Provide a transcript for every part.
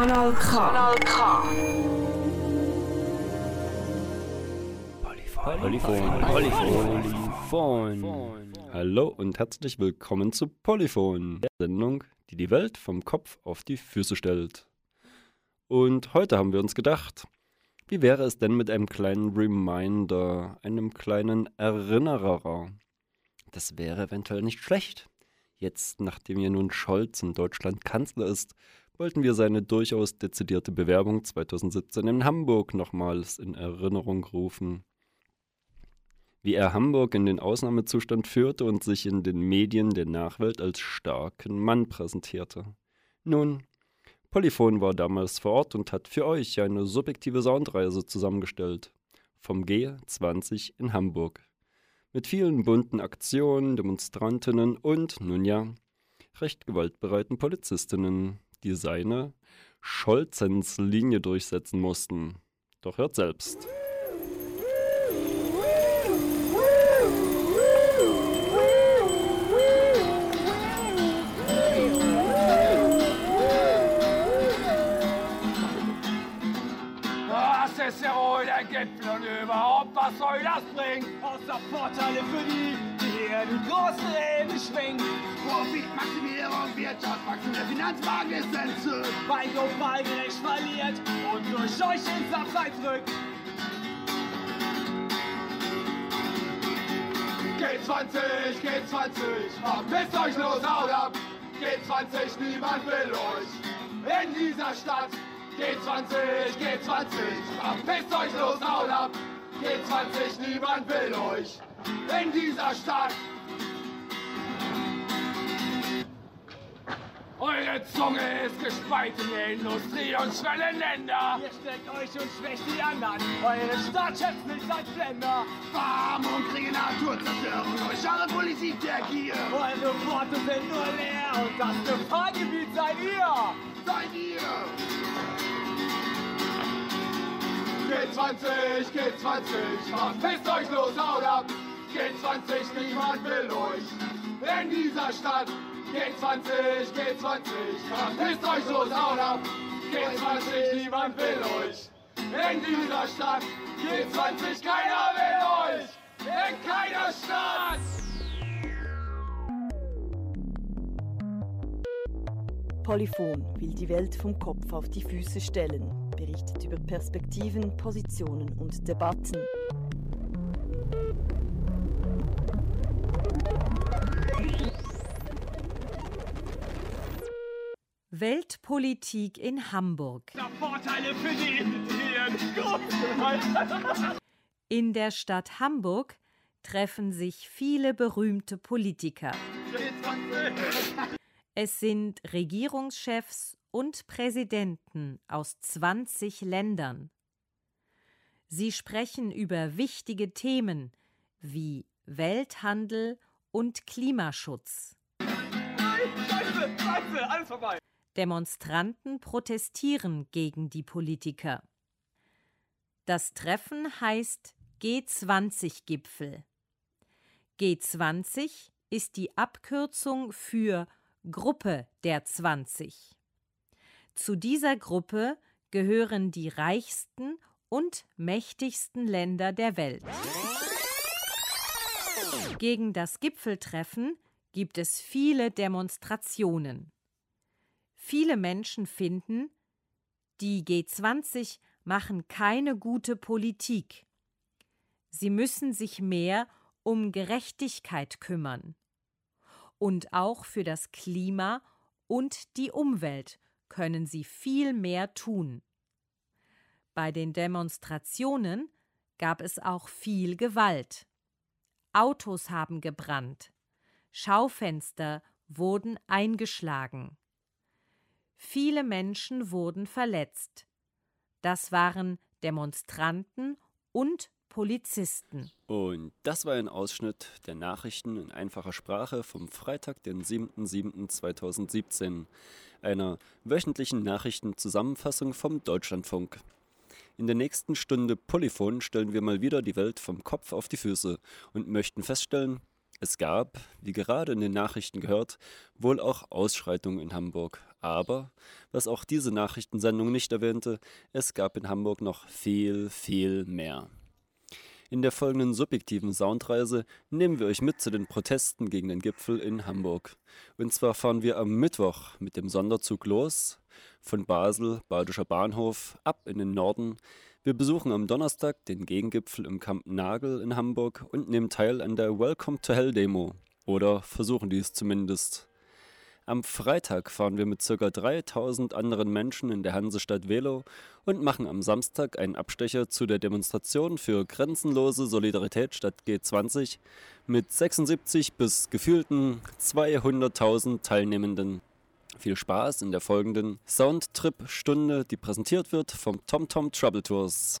Kanal K. Kanal K. Polyphon. Polyphon. Hallo und herzlich willkommen zu Polyphon, der Sendung, die die Welt vom Kopf auf die Füße stellt. Und heute haben wir uns gedacht, wie wäre es denn mit einem kleinen Reminder, einem kleinen Erinnerer? Das wäre eventuell nicht schlecht. Jetzt, nachdem ja nun Scholz in Deutschland Kanzler ist, wollten wir seine durchaus dezidierte Bewerbung 2017 in Hamburg nochmals in Erinnerung rufen. Wie er Hamburg in den Ausnahmezustand führte und sich in den Medien der Nachwelt als starken Mann präsentierte. Nun, Polyphon war damals vor Ort und hat für euch eine subjektive Soundreise zusammengestellt. Vom G20 in Hamburg mit vielen bunten Aktionen, Demonstrantinnen und, nun ja, recht gewaltbereiten Polizistinnen, die seine Scholzens Linie durchsetzen mussten. Doch hört selbst. Gipfel und überhaupt, was soll das bringen? Außer Vorteile für die, die großen Reden schwingen. Profitmaximierung, Wirtschaftswachstum, der Finanzmarkt ist entzückt. Weil global gerecht verliert und durch euch ins Abseits rückt. G20, G20, verpisst euch los, haut ab! G20, niemand will euch in dieser Stadt. G20, G20, verpisst euch los, haut ab! G20, niemand will euch in dieser Stadt! Eure Zunge ist gespalten in Industrie und Schwellenländer. Ihr steckt euch und schwächt die anderen. Eure Staatschefs nicht als Blender. Verarmung, Kriege, Naturzerstörung, eure Politik der Gier. Eure Worte sind nur leer und das Gefahrgebiet seid ihr. Seid ihr. G20, G20, verpisst euch los, haut ab! G20, niemand will euch in dieser Stadt! G20, G20, verpisst euch los, haut ab! G20, niemand will euch in dieser Stadt! G20, keiner will euch in keiner Stadt! Polyphon will die Welt vom Kopf auf die Füße stellen berichtet über Perspektiven, Positionen und Debatten. Weltpolitik in Hamburg. In der Stadt Hamburg treffen sich viele berühmte Politiker. Es sind Regierungschefs und Präsidenten aus 20 Ländern. Sie sprechen über wichtige Themen wie Welthandel und Klimaschutz. Scheiße, Scheiße, alles vorbei. Demonstranten protestieren gegen die Politiker. Das Treffen heißt G20-Gipfel. G20 ist die Abkürzung für Gruppe der 20. Zu dieser Gruppe gehören die reichsten und mächtigsten Länder der Welt. Gegen das Gipfeltreffen gibt es viele Demonstrationen. Viele Menschen finden, die G20 machen keine gute Politik. Sie müssen sich mehr um Gerechtigkeit kümmern und auch für das Klima und die Umwelt können sie viel mehr tun. Bei den Demonstrationen gab es auch viel Gewalt. Autos haben gebrannt, Schaufenster wurden eingeschlagen. Viele Menschen wurden verletzt. Das waren Demonstranten und Polizisten. Und das war ein Ausschnitt der Nachrichten in einfacher Sprache vom Freitag, den 7.7.2017, einer wöchentlichen Nachrichtenzusammenfassung vom Deutschlandfunk. In der nächsten Stunde Polyphon stellen wir mal wieder die Welt vom Kopf auf die Füße und möchten feststellen, es gab, wie gerade in den Nachrichten gehört, wohl auch Ausschreitungen in Hamburg. Aber, was auch diese Nachrichtensendung nicht erwähnte, es gab in Hamburg noch viel, viel mehr. In der folgenden subjektiven Soundreise nehmen wir euch mit zu den Protesten gegen den Gipfel in Hamburg. Und zwar fahren wir am Mittwoch mit dem Sonderzug los, von Basel, Badischer Bahnhof, ab in den Norden. Wir besuchen am Donnerstag den Gegengipfel im Camp Nagel in Hamburg und nehmen teil an der Welcome to Hell Demo. Oder versuchen dies zumindest. Am Freitag fahren wir mit ca. 3000 anderen Menschen in der Hansestadt Velo und machen am Samstag einen Abstecher zu der Demonstration für grenzenlose Solidarität statt G20 mit 76 bis gefühlten 200.000 Teilnehmenden. Viel Spaß in der folgenden Soundtrip-Stunde, die präsentiert wird vom TomTom Trouble Tours.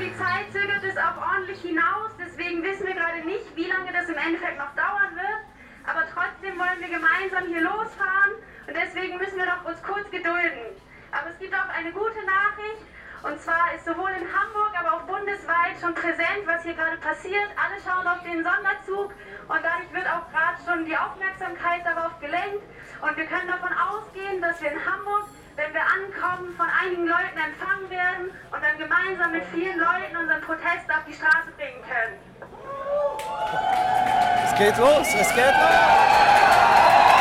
Polizei zögert es auch ordentlich hinaus, deswegen wissen wir gerade nicht, wie lange das im Endeffekt noch dauern wird. Aber trotzdem wollen wir gemeinsam hier losfahren und deswegen müssen wir noch uns kurz gedulden. Aber es gibt auch eine gute Nachricht und zwar ist sowohl in Hamburg, aber auch bundesweit schon präsent, was hier gerade passiert. Alle schauen auf den Sonderzug und dadurch wird auch gerade schon die Aufmerksamkeit darauf gelenkt. Und wir können davon ausgehen, dass wir in Hamburg, wenn wir ankommen, von einigen Leuten empfangen werden und dann gemeinsam mit vielen Leuten unseren Protest auf die Straße bringen können. Es geht los, es geht los!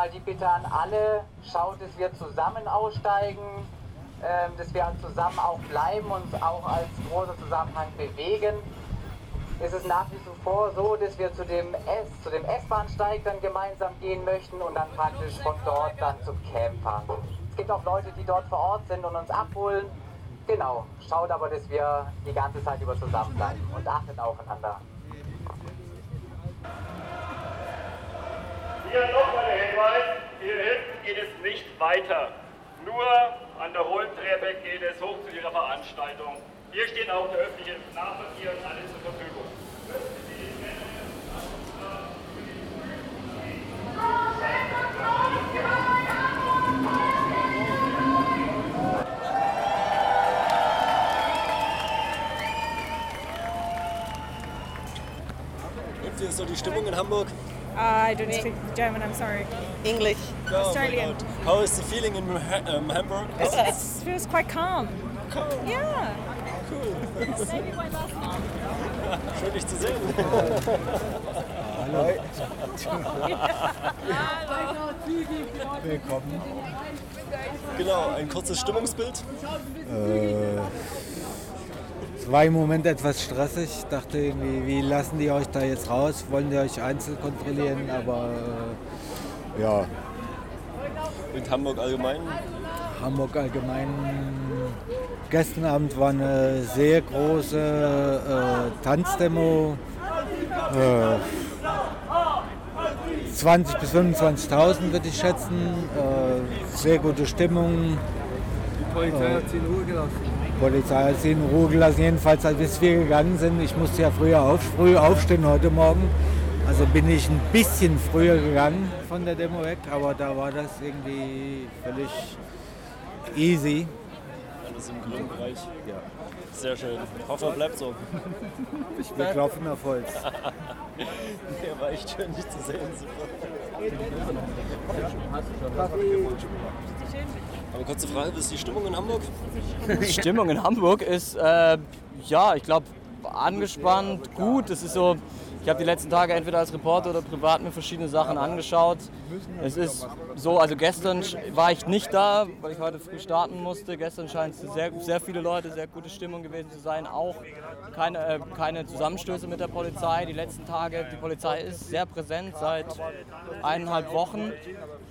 Nochmal die Bitte an alle, schaut, dass wir zusammen aussteigen, ähm, dass wir zusammen auch bleiben, uns auch als großer Zusammenhang bewegen. Es ist nach wie vor so, dass wir zu dem S, zu dem S-Bahnsteig dann gemeinsam gehen möchten und dann praktisch von dort dann zum Camp fahren. Es gibt auch Leute, die dort vor Ort sind und uns abholen. Genau, schaut aber, dass wir die ganze Zeit über zusammenbleiben und achtet aufeinander. Hier nochmal der Hinweis, hier hinten geht es nicht weiter. Nur an der Rolltreppe geht es hoch zu Ihrer Veranstaltung. Hier steht auch der öffentliche Nahverkehr und alles zur Verfügung. Wie ist so die Stimmung in Hamburg? I don't speak German, I'm sorry. English. Oh my Australian. How is the feeling in um, Hamburg? It feels quite calm. Yeah. Schön, dich zu sehen. Willkommen. Genau, ein kurzes Stimmungsbild. Es war im Moment etwas stressig. Ich dachte, irgendwie, wie lassen die euch da jetzt raus? Wollen die euch einzeln kontrollieren? Aber äh, ja, Und Hamburg allgemein. Hamburg allgemein. Gestern Abend war eine sehr große äh, Tanzdemo. Äh, 20.000 bis 25.000 würde ich schätzen. Äh, sehr gute Stimmung. Die Polizei hat sie in Ruhe gelassen. Polizei hat sie in Ruhe gelassen. Jedenfalls, als wir gegangen sind, ich musste ja früher auf, früh aufstehen heute Morgen. Also bin ich ein bisschen früher gegangen von der Demo weg, aber da war das irgendwie völlig easy. Alles im grünen Bereich. Ja. Sehr schön. Hoffe, bleibt so. Wir klopfen auf Holz. Der war echt schön, dich zu sehen. Super. Aber kurze Frage, wie ist die Stimmung in Hamburg? Die Stimmung in Hamburg ist, äh, ja, ich glaube, angespannt, gut. Es ist so, ich habe die letzten Tage entweder als Reporter oder privat mir verschiedene Sachen angeschaut. Es ist so, also gestern war ich nicht da, weil ich heute früh starten musste. Gestern scheint es sehr, sehr viele Leute, sehr gute Stimmung gewesen zu sein. Auch keine, äh, keine Zusammenstöße mit der Polizei. Die letzten Tage, die Polizei ist sehr präsent seit eineinhalb Wochen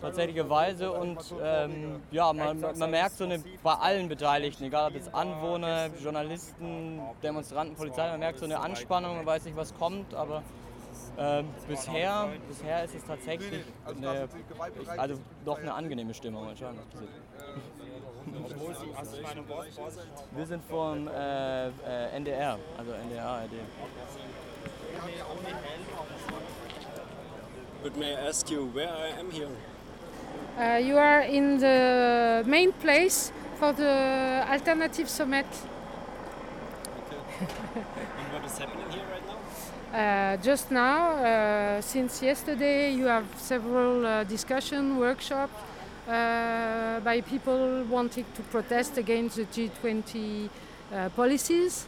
tatsächlicherweise und ähm, ja, man, man merkt so eine, bei allen Beteiligten, egal ob jetzt Anwohner, Journalisten, Demonstranten, Polizei, man merkt so eine Anspannung, man weiß nicht, was kommt, aber Ähm, bisher, bisher ist es tatsächlich eine, also doch eine angenehme Stimmung. Mal schauen, was passiert. Wir sind vom äh, äh, NDR, also NDR ARD. But may I ask you where I am here? Uh, you are in the main place for the Alternative Summit. And what is happening here right now? Uh, just now, uh, since yesterday, you have several uh, discussion workshops uh, by people wanting to protest against the G20 uh, policies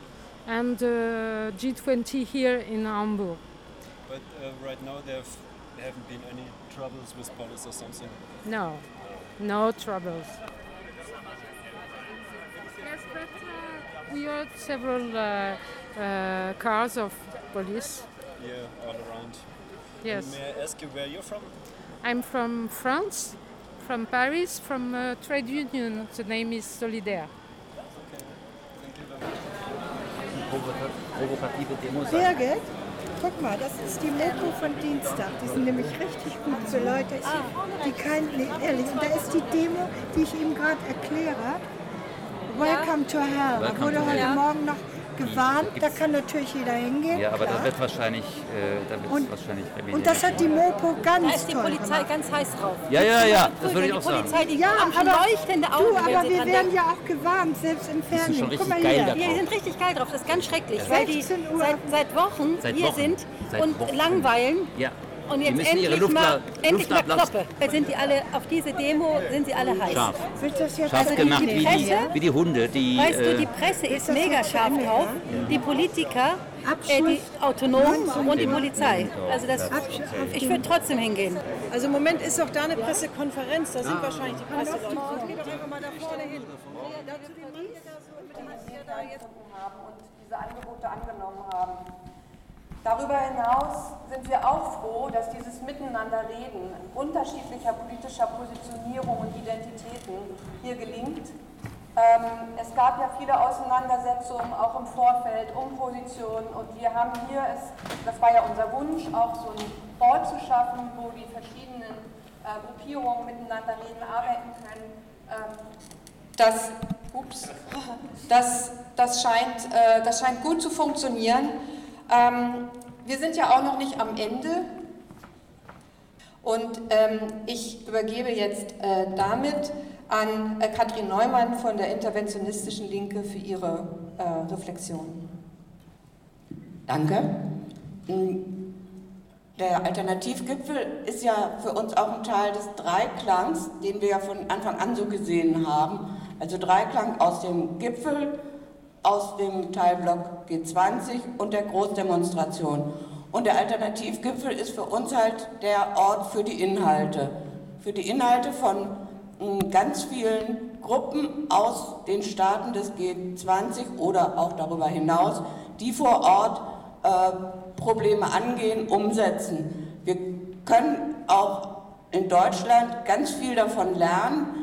and uh, G20 here in Hamburg. But uh, right now there, have, there haven't been any troubles with police or something. No, no troubles. Yes, but uh, we heard several uh, uh, cars of police. Yeah, all around. Yes. And may I ask you where you're from? I'm from France, from Paris, from a trade union. The name is Solidaire. Provokative Demo sein. Birgit, guck mal, das ist die Mopo von Dienstag. Die sind nämlich richtig gut für Leute, die kein, nee, ehrlich, und da ist die Demo, die ich ihm gerade erkläre. Welcome to Hell. Da Welcome wurde to heute Hell. Morgen noch gewarnt, da kann natürlich jeder hingehen. Ja, aber da klar. wird wahrscheinlich, äh, da wird Und- wahrscheinlich Und das hat die Mopo ganz Da ist die toll Polizei gemacht. ganz heiß drauf. Ja, ja, ja, das würde ich die auch sagen. Polizei, die Ja, aber, leuchtende Augen, du, aber wir dran werden ja auch gewarnt, selbst im Fernsehen. schon Guck richtig mal geil hier. da Ja, die sind richtig geil drauf, das ist ganz schrecklich, weil die 16 Uhr. seit, seit Wochen Seit hier Wochen. sind Seit und Wochen. langweilen. Ja. Und jetzt müssen ihre endlich Luft mal, endlich mal kloppe. Jetzt sind die alle auf diese Demo, sind sie alle heiß. Scharf. Willst du das jetzt Scharf Also die- gemacht, die wie, die, Presse- wie die Hunde, die... Weißt du, äh, die Presse ist mega jetzt zu scharf Ende, drauf, die Politiker, äh, die Autonomen und die Polizei. Also das, ich würde trotzdem hingehen. Also im Moment ist auch da eine Pressekonferenz, da sind wahrscheinlich die Presseleute. Geh doch einfach mal da vorne hin. haben und diese Angebote angenommen haben. Darüber hinaus sind wir auch froh, dass dieses Miteinanderreden unterschiedlicher politischer Positionierung und Identitäten hier gelingt. Ähm, es gab ja viele Auseinandersetzungen auch im Vorfeld um Positionen und wir haben hier, es, das war ja unser Wunsch, auch so ein Ort zu schaffen, wo die verschiedenen äh, Gruppierungen miteinander reden, arbeiten können. Ähm, das, ups, das, das, scheint, äh, das scheint gut zu funktionieren. Ähm, wir sind ja auch noch nicht am Ende. Und ähm, ich übergebe jetzt äh, damit an äh, Katrin Neumann von der Interventionistischen Linke für ihre äh, Reflexion. Danke. Mm, Der Alternativgipfel ist ja für uns auch ein Teil des Dreiklangs, den wir ja von Anfang an so gesehen haben. Also Dreiklang aus dem Gipfel, aus dem Teilblock G20 und der Großdemonstration. Und der Alternativgipfel ist für uns halt der Ort für die Inhalte. Für die Inhalte von mm, ganz vielen Gruppen aus den Staaten des G20 oder auch darüber hinaus, die vor Ort äh, Probleme angehen, umsetzen. Wir können auch in Deutschland ganz viel davon lernen,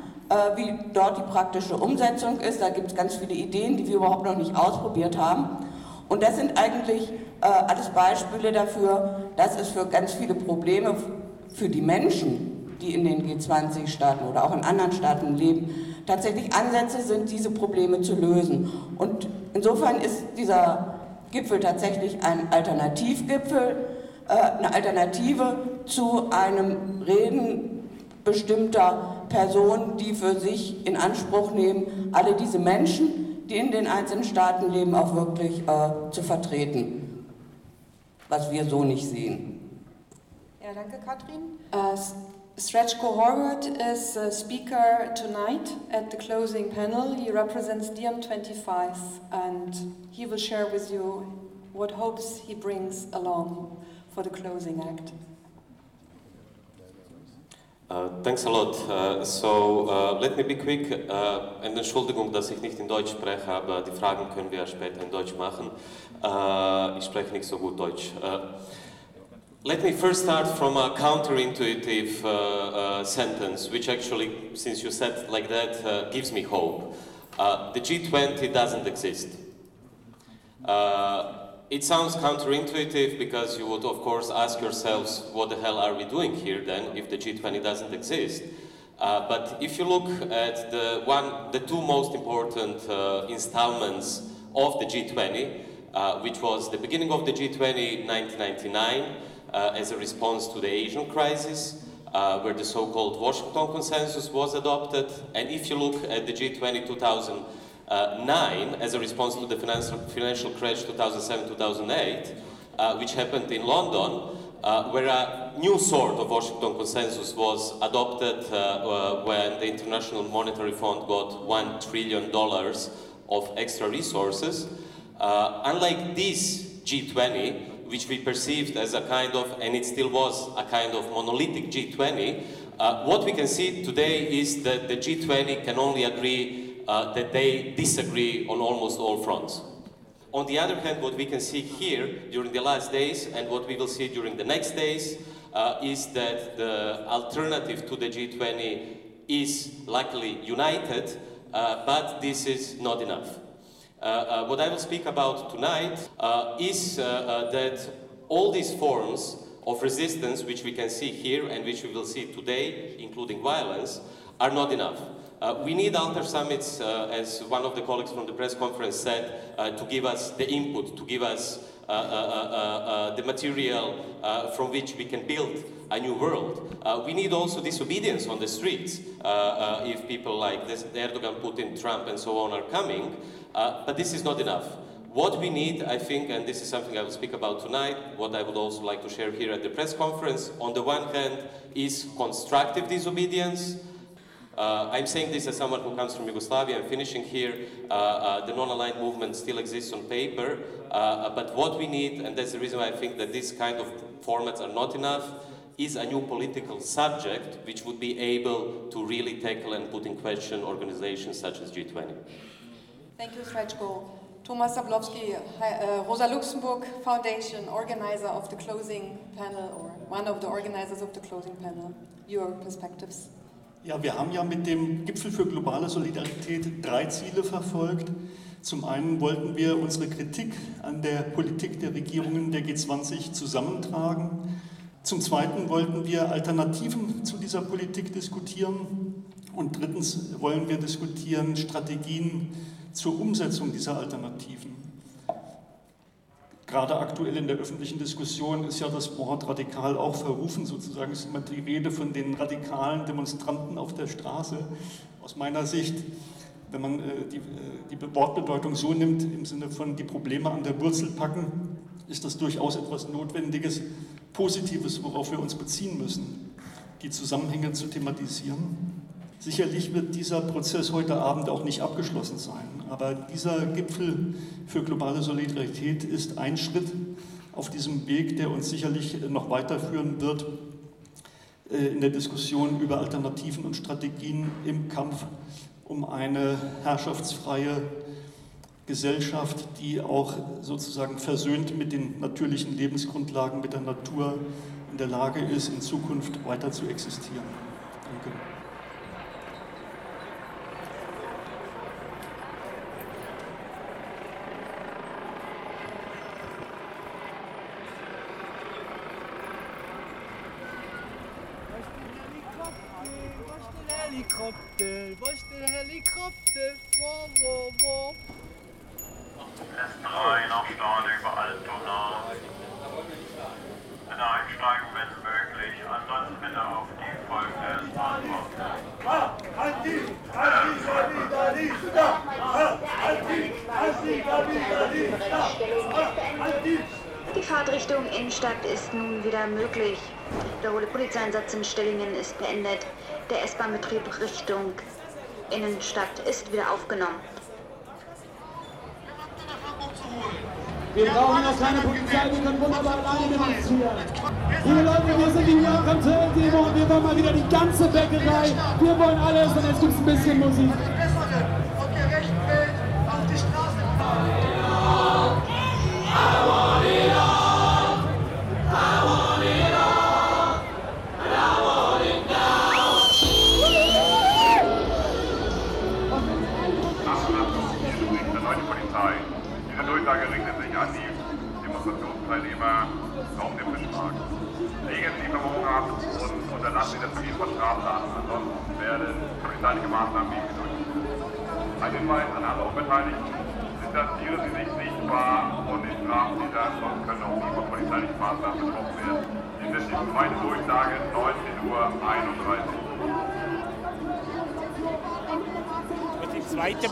wie dort die praktische Umsetzung ist. Da gibt es ganz viele Ideen, die wir überhaupt noch nicht ausprobiert haben. Und das sind eigentlich äh, alles Beispiele dafür, dass es für ganz viele Probleme für die Menschen, die in den G20-Staaten oder auch in anderen Staaten leben, tatsächlich Ansätze sind, diese Probleme zu lösen. Und insofern ist dieser Gipfel tatsächlich ein Alternativgipfel, äh, eine Alternative zu einem Reden bestimmter Personen, die für sich in Anspruch nehmen, alle diese Menschen, die in den einzelnen Staaten leben, auch wirklich äh, zu vertreten, was wir so nicht sehen. Ja, danke, Katrin. Uh, Srečko Horvat is a speaker tonight at the closing panel. He represents DiEM25 and he will share with you what hopes he brings along for the closing act. Uh, thanks a lot. Uh, so, uh, let me be quick. Uh, und Entschuldigung, dass ich nicht in Deutsch spreche, aber die Fragen können wir später in Deutsch machen. Uh, ich spreche nicht so gut Deutsch. Let me first start from a counterintuitive sentence, which actually, since you said like that, gives me hope. The G20 doesn't exist. It sounds counterintuitive because you would, of course, ask yourselves, what the hell are we doing here then if the G20 doesn't exist? Uh, but if you look at the, one, the two most important uh, installments of the G20, uh, which was the beginning of the G20 1999 uh, as a response to the Asian crisis, uh, where the so-called Washington Consensus was adopted. And if you look at the G20 2009 as a response to the financial, financial crash 2007-2008, uh, which happened in London, uh, where a new sort of Washington Consensus was adopted uh, uh, when the International Monetary Fund got $1 trillion of extra resources. Uh, unlike this G20, which we perceived as a kind of, and it still was a kind of monolithic G20, uh, what we can see today is that the G20 can only agree uh, that they disagree on almost all fronts. On the other hand, what we can see here during the last days and what we will see during the next days uh, is that the alternative to the G20 is likely united, uh, but this is not enough. Uh, uh, what I will speak about tonight uh, is uh, that all these forms of resistance, which we can see here and which we will see today, including violence, are not enough. Uh, we need alter summits, uh, as one of the colleagues from the press conference said, uh, to give us the input, to give us uh, uh, uh, the material from which we can build a new world. We need also disobedience on the streets if people like this, Erdogan, Putin, Trump, and so on are coming. But this is not enough. What we need, I think, and this is something I will speak about tonight, what I would also like to share here at the press conference, on the one hand, is constructive disobedience. Uh, I'm saying this as someone who comes from Yugoslavia. I'm finishing here. Uh, uh, the non-aligned movement still exists on paper, uh, but what we need, and that's the reason why I think that these kind of formats are not enough, is a new political subject which would be able to really tackle and put in question organizations such as G20. Thank you, Srečko. Thomas uh, Rosa Luxemburg Foundation, organizer of the closing panel, or one of the organizers of the closing panel. Your perspectives. Ja, wir haben ja mit dem Gipfel für globale Solidarität drei Ziele verfolgt. Zum einen wollten wir unsere Kritik an der Politik der Regierungen der G20 zusammentragen. Zum zweiten wollten wir Alternativen zu dieser Politik diskutieren. Und drittens wollen wir diskutieren Strategien zur Umsetzung dieser Alternativen. Gerade aktuell in der öffentlichen Diskussion ist ja das Wort radikal auch verrufen. Sozusagen ist immer die Rede von den radikalen Demonstranten auf der Straße. Aus meiner Sicht, wenn man äh, die, äh, die Wortbedeutung so nimmt, im Sinne von die Probleme an der Wurzel packen, ist das durchaus etwas Notwendiges, Positives, worauf wir uns beziehen müssen, die Zusammenhänge zu thematisieren. Sicherlich wird dieser Prozess heute Abend auch nicht abgeschlossen sein, aber dieser Gipfel für globale Solidarität ist ein Schritt auf diesem Weg, der uns sicherlich noch weiterführen wird äh, in der Diskussion über Alternativen und Strategien im Kampf um eine herrschaftsfreie Gesellschaft, die auch sozusagen versöhnt mit den natürlichen Lebensgrundlagen, mit der Natur in der Lage ist, in Zukunft weiter zu existieren. Danke. Helikopter, wo ist der Helikopter? Wo, wo, wo? S3 nach Stade über Altona. Bitte einsteigen, wenn möglich. Ansonsten bitte auf die folgende Antwort. Die Fahrtrichtung Innenstadt ist nun wieder möglich. Der hohe Polizeieinsatz in Stellingen ist beendet. Der S-Bahn-Betrieb Richtung Innenstadt ist wieder aufgenommen. Wir brauchen noch keine Polizei, wir können wunderbar alleine demonstrieren. Liebe Leute, wir sind Welcome to Hell Demo und wir wollen mal wieder die ganze Bäckerei. Wir wollen alles und jetzt gibt es ein bisschen Musik.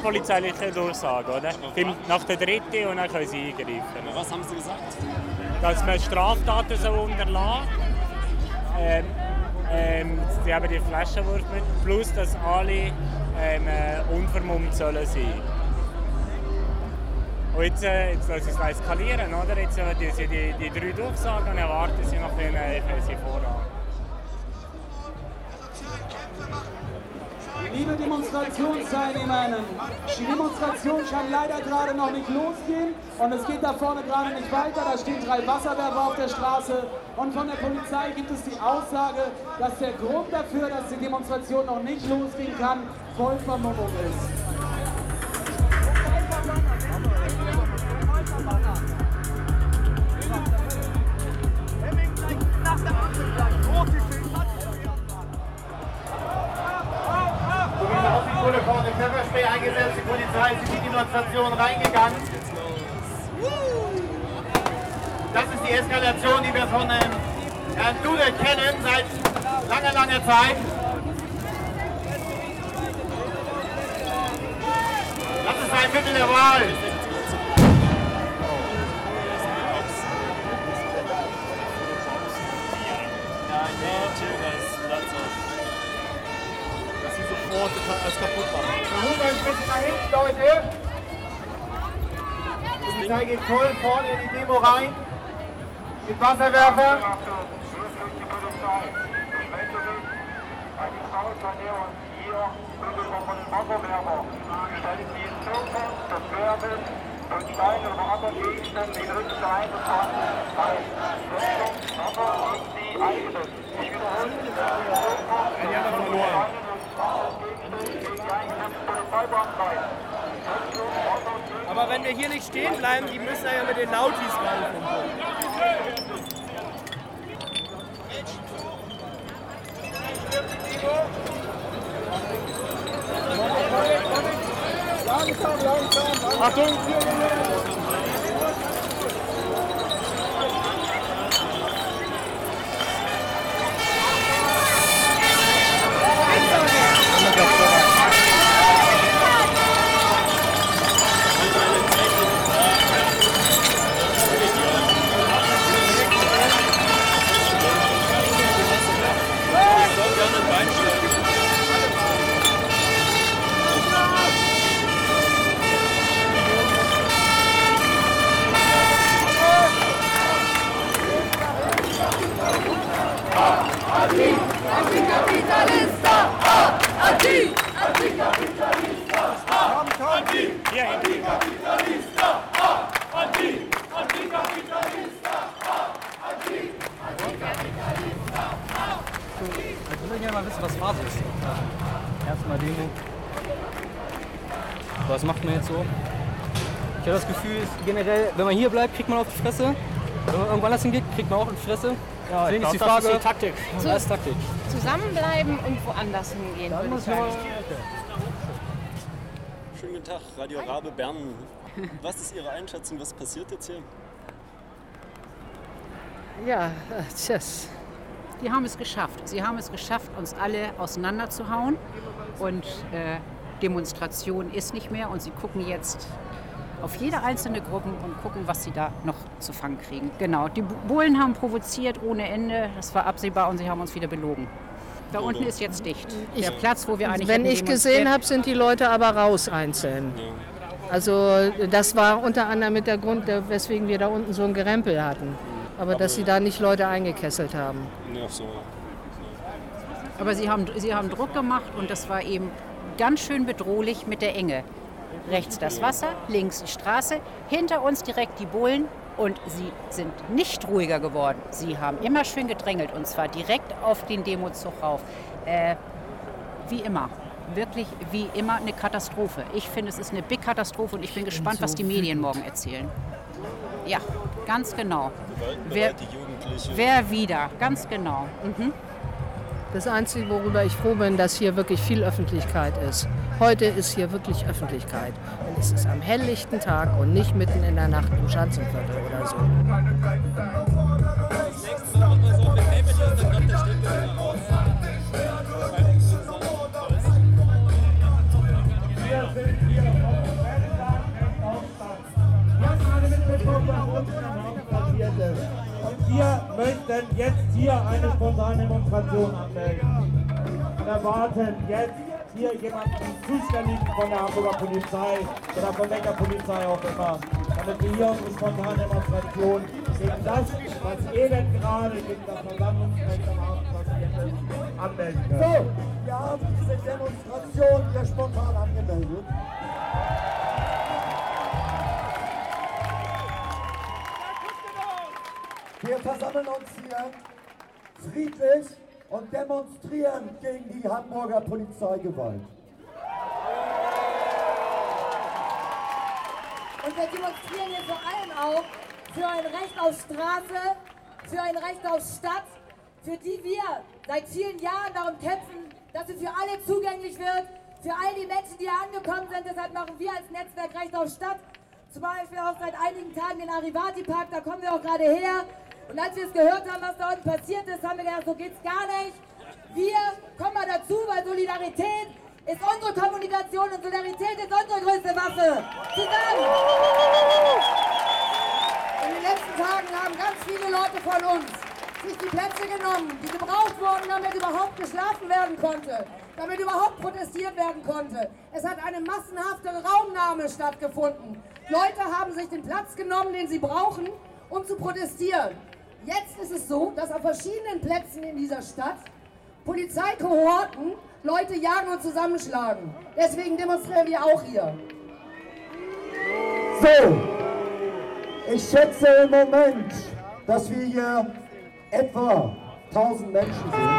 Polizeiliche Durchsage, oder? Nach der dritten und dann können sie eingreifen. Was haben Sie gesagt? Dass man Straftaten so unterlassen ähm, ähm, die haben die Flaschenwurf mit, plus dass alle ähm, äh, unvermummt sollen sein. Und jetzt, äh, jetzt lassen sie es eskalieren, oder? Jetzt äh, die, sie die, die drei Durchsagen und erwarten sie noch einen, äh, sie voran. Liebe Demonstrationsteilnehmerinnen, die Demonstration kann leider gerade noch nicht losgehen und es geht da vorne gerade nicht weiter. Da stehen drei Wasserwerfer auf der Straße und von der Polizei gibt es die Aussage, dass der Grund dafür, dass die Demonstration noch nicht losgehen kann, Vollvermummung ist. Demonstration reingegangen. Das ist die Eskalation, die wir von ähm, Herrn Dudek kennen seit langer, langer Zeit. Das ist ein Mittel der Wahl. sofort alles kaputt machen. Da holen wir ein bisschen nach hinten, Leute. Die Polizei geht voll vorne in die Demo rein. Mit Wasserwerfer. und Steine oder anderen Gegenständen in eingefahren. Bei Richtung Wasser sind sie eingesetzt. Ich wiederhole, Die haben Aber wenn wir hier nicht stehen bleiben, die müssen ja mit den Nautis langsam. Achtung! Erstmal Demo. Was macht man jetzt so? Ich habe das Gefühl, generell, wenn man hier bleibt, kriegt man auf die Fresse. Wenn man irgendwo anders hingeht, kriegt man auch auf die Fresse. Ja, Deswegen ich ist die glaub, das Frage, ist die Taktik. So. Das ist Taktik. Zusammenbleiben und woanders hingehen, würde ich sagen. Schönen guten Tag, Radio Rabe Bern. Was ist Ihre Einschätzung? Was passiert jetzt hier? Ja, tschüss. Die haben es geschafft. Sie haben es geschafft, uns alle auseinanderzuhauen. Und äh, Demonstration ist nicht mehr. Und sie gucken jetzt auf jede einzelne Gruppe und gucken, was sie da noch zu fangen kriegen. Genau, die Bullen haben provoziert ohne Ende. Das war absehbar und sie haben uns wieder belogen. Da unten ist jetzt dicht. Der Platz, wo wir eigentlich Wenn ich gesehen habe, sind die Leute aber raus einzeln. Also das war unter anderem mit der Grund, der- weswegen wir da unten so ein Gerempel hatten. Aber dass sie da nicht Leute eingekesselt haben. Ja, so. Aber sie haben, sie haben Druck gemacht und das war eben ganz schön bedrohlich mit der Enge. Rechts das Wasser, links die Straße, hinter uns direkt die Bullen und sie sind nicht ruhiger geworden. Sie haben immer schön gedrängelt und zwar direkt auf den Demozug rauf. Äh, wie immer. Wirklich wie immer eine Katastrophe. Ich finde, es ist eine Big Katastrophe und ich bin gespannt, was die Medien morgen erzählen. Ja. ganz genau. Jugendliche. Wer wieder, ganz genau. Mhm. Das Einzige, worüber ich froh bin, dass hier wirklich viel Öffentlichkeit ist. Heute ist hier wirklich Öffentlichkeit. Und es ist am helllichten Tag und nicht mitten in der Nacht im Schanzenviertel oder so. Möchten jetzt hier eine spontane Demonstration anmelden. Und erwarten jetzt hier jemanden Zuständigen von der Hamburger Polizei oder von welcher Polizei auch immer, damit wir hier unsere spontane Demonstration gegen das, was eben gerade gegen das Versammlungsrecht am Abend passiert ist, anmelden können. So, wir haben diese Demonstration hier spontan angemeldet. Wir versammeln uns hier friedlich und demonstrieren gegen die Hamburger Polizeigewalt. Und wir demonstrieren hier vor allem auch für ein Recht auf Straße, für ein Recht auf Stadt, für die wir seit vielen Jahren darum kämpfen, dass sie für alle zugänglich wird, für all die Menschen, die hier angekommen sind. Deshalb machen wir als Netzwerk Recht auf Stadt zum Beispiel auch seit einigen Tagen den Arivati Park, da kommen wir auch gerade her. Und als wir es gehört haben, was da unten passiert ist, haben wir gedacht, so geht's gar nicht. Wir kommen mal dazu, weil Solidarität ist unsere Kommunikation und Solidarität ist unsere größte Waffe. Zusammen! In den letzten Tagen haben ganz viele Leute von uns sich die Plätze genommen, die gebraucht wurden, damit überhaupt geschlafen werden konnte, damit überhaupt protestiert werden konnte. Es hat eine massenhafte Raumnahme stattgefunden. Leute haben sich den Platz genommen, den sie brauchen, um zu protestieren. Jetzt ist es so, dass auf verschiedenen Plätzen in dieser Stadt Polizeikohorten Leute jagen und zusammenschlagen. Deswegen demonstrieren wir auch hier. So, ich schätze im Moment, dass wir hier etwa 1000 Menschen sind.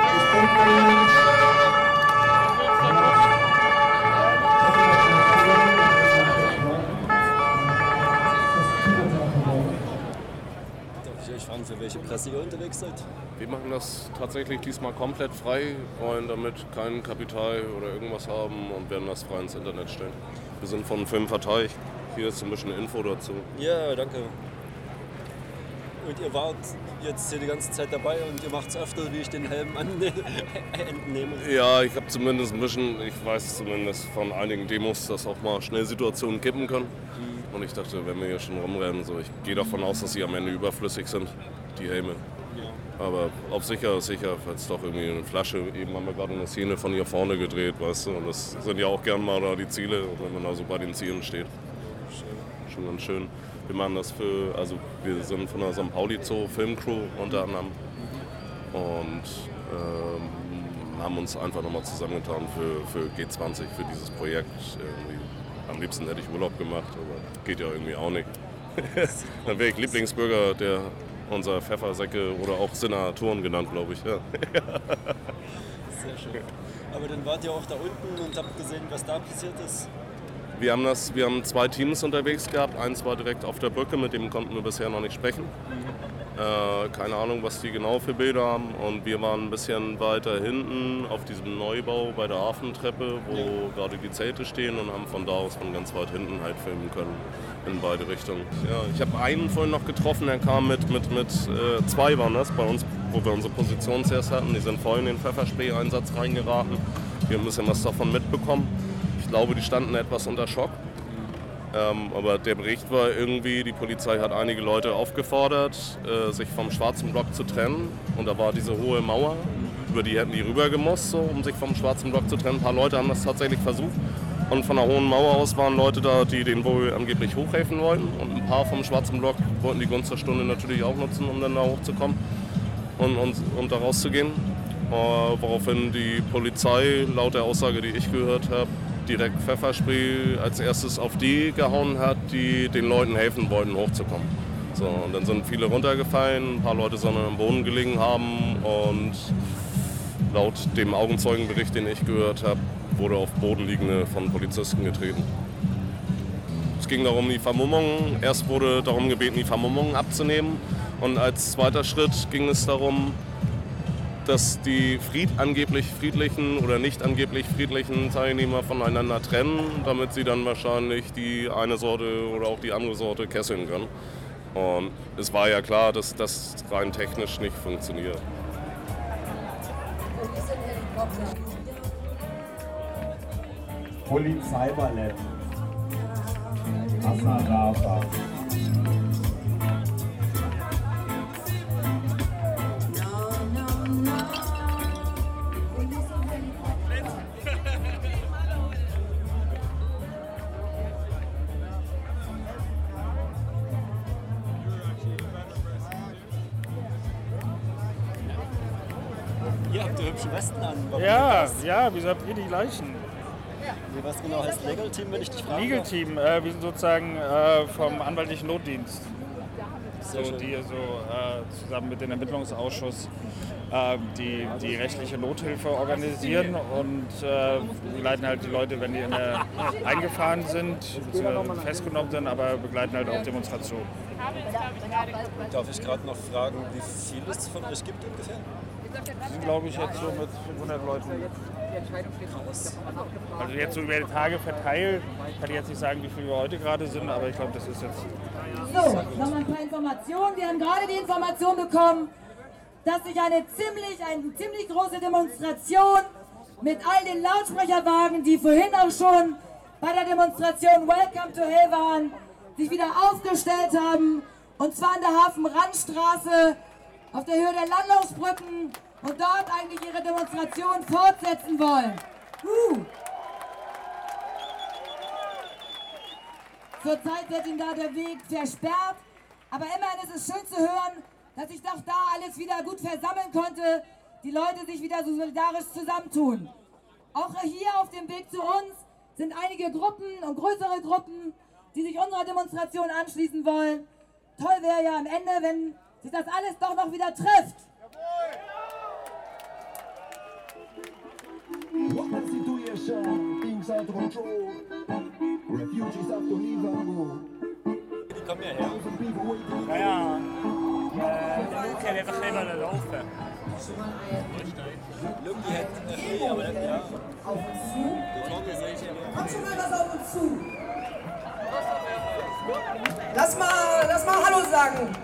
Ich fragen, für welche Presse ihr unterwegs seid? Wir machen das tatsächlich diesmal komplett frei, wollen damit kein Kapital oder irgendwas haben und werden das frei ins Internet stellen. Wir sind von Filmverteil. Hier ist ein bisschen Info dazu. Ja, danke. Und ihr wart jetzt hier die ganze Zeit dabei und ihr macht es öfter, wie ich den Helm entnehme. Ja, ich habe zumindest ein bisschen, ich weiß zumindest von einigen Demos, dass auch mal schnell Situationen kippen können. Und ich dachte, wenn wir hier schon rumrennen, so, ich gehe davon aus, dass sie am Ende überflüssig sind, die Helme. Aber auf sicher ist sicher, falls doch irgendwie eine Flasche, eben haben wir gerade eine Szene von hier vorne gedreht, weißt du, und das sind ja auch gern mal da die Ziele, wenn man da so bei den Zielen steht. Schon ganz schön. Wir machen das für, also wir sind von der St. Pauli Zoo Filmcrew unter anderem und ähm, haben uns einfach nochmal zusammengetan für, für G20, für dieses Projekt. Irgendwie. Am liebsten hätte ich Urlaub gemacht, aber geht ja irgendwie auch nicht. Dann wäre ich Lieblingsbürger der unserer Pfeffersäcke oder auch Senatoren genannt, glaube ich. Ja. Sehr schön. Aber dann wart ihr auch da unten und habt gesehen, was da passiert ist. Wir haben, das, wir haben zwei Teams unterwegs gehabt. Eins war direkt auf der Brücke, mit dem konnten wir bisher noch nicht sprechen. Äh, keine Ahnung, was die genau für Bilder haben. Und wir waren ein bisschen weiter hinten auf diesem Neubau bei der Hafentreppe, wo gerade die Zelte stehen und haben von da aus von ganz weit hinten halt filmen können in beide Richtungen. Ja, ich habe einen vorhin noch getroffen, der kam mit, mit, mit äh, zwei waren das bei uns, wo wir unsere Position zuerst hatten. Die sind vorhin in den Pfefferspray-Einsatz reingeraten. Wir haben ein bisschen was davon mitbekommen. Ich glaube, die standen etwas unter Schock. Ähm, aber der Bericht war irgendwie, die Polizei hat einige Leute aufgefordert, äh, sich vom schwarzen Block zu trennen. Und da war diese hohe Mauer, über die hätten die rübergemusst, so, um sich vom schwarzen Block zu trennen. Ein paar Leute haben das tatsächlich versucht. Und von der hohen Mauer aus waren Leute da, die den wohl angeblich hochhelfen wollten. Und ein paar vom schwarzen Block wollten die Gunst der Stunde natürlich auch nutzen, um dann da hochzukommen und, und, und da rauszugehen. Äh, woraufhin die Polizei, laut der Aussage, die ich gehört habe, direkt Pfefferspray als erstes auf die gehauen hat, die den Leuten helfen wollten, hochzukommen. So, und dann sind viele runtergefallen, ein paar Leute sollen am Boden gelegen haben und laut dem Augenzeugenbericht, den ich gehört habe, wurde auf Bodenliegende von Polizisten getreten. es ging darum, die Vermummung. Erst wurde darum gebeten, die Vermummung abzunehmen. Und als zweiter Schritt ging es darum, dass die Fried, angeblich friedlichen oder nicht angeblich friedlichen Teilnehmer voneinander trennen, damit sie dann wahrscheinlich die eine Sorte oder auch die andere Sorte kesseln können. Und es war ja klar, dass das rein technisch nicht funktioniert. Polizeiballett. Asarafa. Ja, wieso habt ihr die gleichen? Nee, was genau heißt Legal Team, wenn ich dich frage? Legal Team, äh, wir sind sozusagen äh, vom anwaltlichen Notdienst. So, die so äh, zusammen mit dem Ermittlungsausschuss äh, die, die rechtliche Nothilfe organisieren und äh, begleiten halt die Leute, wenn die in der, eingefahren sind, beziehungsweise festgenommen sind, aber begleiten halt auch Demonstrationen. Darf ich gerade noch fragen, wie viel es von euch gibt ungefähr? Wir sind, glaube ich, jetzt so mit 500 Leuten. Also jetzt so über die Tage verteilt, kann ich jetzt nicht sagen, wie viele wir heute gerade sind, aber ich glaube, das ist jetzt So, nochmal ein paar Informationen. Wir haben gerade die Information bekommen, dass sich eine ziemlich, eine ziemlich große Demonstration mit all den Lautsprecherwagen, die vorhin auch schon bei der Demonstration Welcome to Hell waren, sich wieder aufgestellt haben. Und zwar an der Hafenrandstraße auf der Höhe der Landungsbrücken und dort eigentlich ihre Demonstration fortsetzen wollen. Uh. Zurzeit wird ihnen da der Weg versperrt, aber immerhin ist es schön zu hören, dass sich doch da alles wieder gut versammeln konnte, die Leute sich wieder so solidarisch zusammentun. Auch hier auf dem Weg zu uns sind einige Gruppen und größere Gruppen, die sich unserer Demonstration anschließen wollen. Toll wäre ja am Ende, wenn sich das alles doch noch wieder trifft. Situation? Things out of control. Refugees have to leave and go. Die kommen ja. Naja, äh, Luke hat einfach schneller laufen. Luki hat äh, aber ja. Auf uns zu. Ja. Kommt schon mal was auf uns zu. Lass mal, lass mal Hallo sagen.